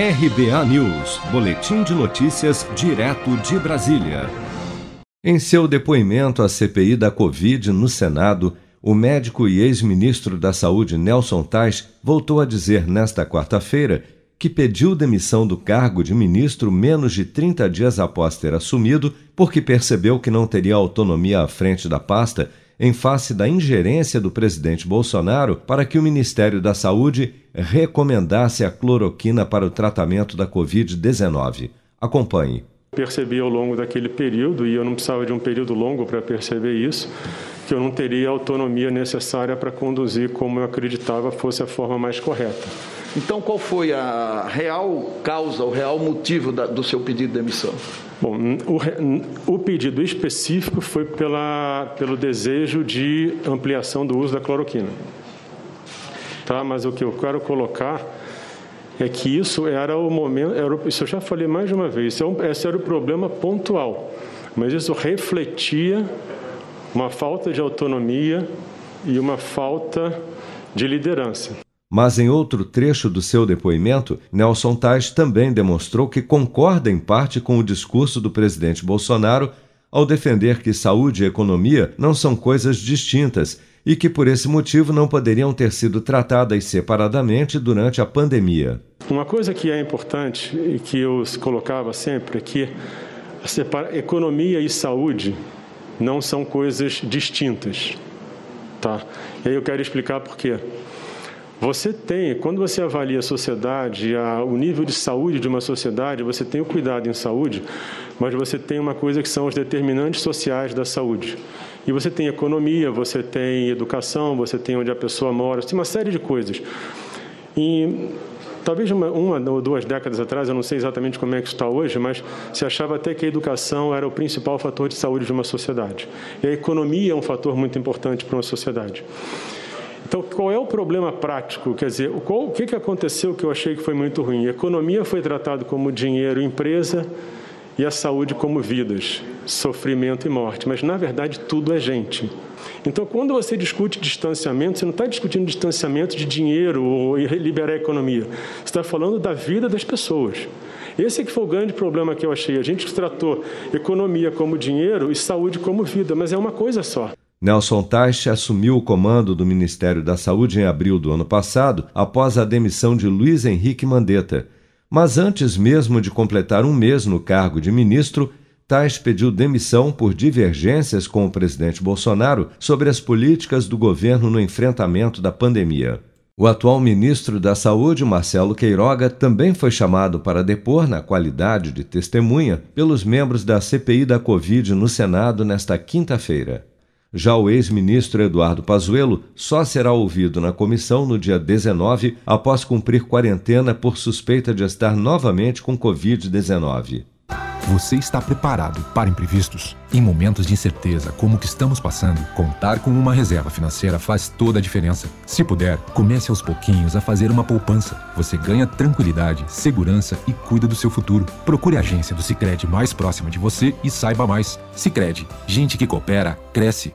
RBA News, Boletim de Notícias, direto de Brasília. Em seu depoimento à CPI da Covid no Senado, o médico e ex-ministro da Saúde Nelson Tais voltou a dizer nesta quarta-feira que pediu demissão do cargo de ministro menos de 30 dias após ter assumido, porque percebeu que não teria autonomia à frente da pasta em face da ingerência do presidente Bolsonaro para que o Ministério da Saúde recomendasse a cloroquina para o tratamento da Covid-19. Acompanhe. Percebi ao longo daquele período, e eu não precisava de um período longo para perceber isso, que eu não teria a autonomia necessária para conduzir como eu acreditava fosse a forma mais correta. Então, qual foi a real causa, o real motivo da, do seu pedido de demissão? Bom, o, o pedido específico foi pela, pelo desejo de ampliação do uso da cloroquina. Tá? Mas o que eu quero colocar é que isso era o momento, era, isso eu já falei mais de uma vez, é esse era o problema pontual, mas isso refletia uma falta de autonomia e uma falta de liderança. Mas em outro trecho do seu depoimento, Nelson Tais também demonstrou que concorda em parte com o discurso do presidente Bolsonaro ao defender que saúde e economia não são coisas distintas e que por esse motivo não poderiam ter sido tratadas separadamente durante a pandemia. Uma coisa que é importante e que eu colocava sempre é que economia e saúde não são coisas distintas, tá? E aí eu quero explicar por quê. Você tem, quando você avalia a sociedade, a, o nível de saúde de uma sociedade, você tem o cuidado em saúde, mas você tem uma coisa que são os determinantes sociais da saúde. E você tem economia, você tem educação, você tem onde a pessoa mora, você tem uma série de coisas. E talvez uma, uma ou duas décadas atrás, eu não sei exatamente como é que está hoje, mas se achava até que a educação era o principal fator de saúde de uma sociedade. E a economia é um fator muito importante para uma sociedade. Então, qual é o problema prático? Quer dizer, qual, o que, que aconteceu que eu achei que foi muito ruim? A economia foi tratada como dinheiro, empresa, e a saúde como vidas, sofrimento e morte. Mas, na verdade, tudo é gente. Então, quando você discute distanciamento, você não está discutindo distanciamento de dinheiro ou liberar a economia. Você está falando da vida das pessoas. Esse é que foi o grande problema que eu achei. A gente tratou economia como dinheiro e saúde como vida, mas é uma coisa só. Nelson Teich assumiu o comando do Ministério da Saúde em abril do ano passado, após a demissão de Luiz Henrique Mandetta. Mas antes mesmo de completar um mês no cargo de ministro, Tais pediu demissão por divergências com o presidente Bolsonaro sobre as políticas do governo no enfrentamento da pandemia. O atual ministro da Saúde, Marcelo Queiroga, também foi chamado para depor na qualidade de testemunha pelos membros da CPI da Covid no Senado nesta quinta-feira. Já o ex-ministro Eduardo Pazuello só será ouvido na comissão no dia 19, após cumprir quarentena por suspeita de estar novamente com Covid-19. Você está preparado para imprevistos? Em momentos de incerteza como o que estamos passando, contar com uma reserva financeira faz toda a diferença. Se puder, comece aos pouquinhos a fazer uma poupança. Você ganha tranquilidade, segurança e cuida do seu futuro. Procure a agência do Sicredi mais próxima de você e saiba mais. Sicredi, gente que coopera cresce.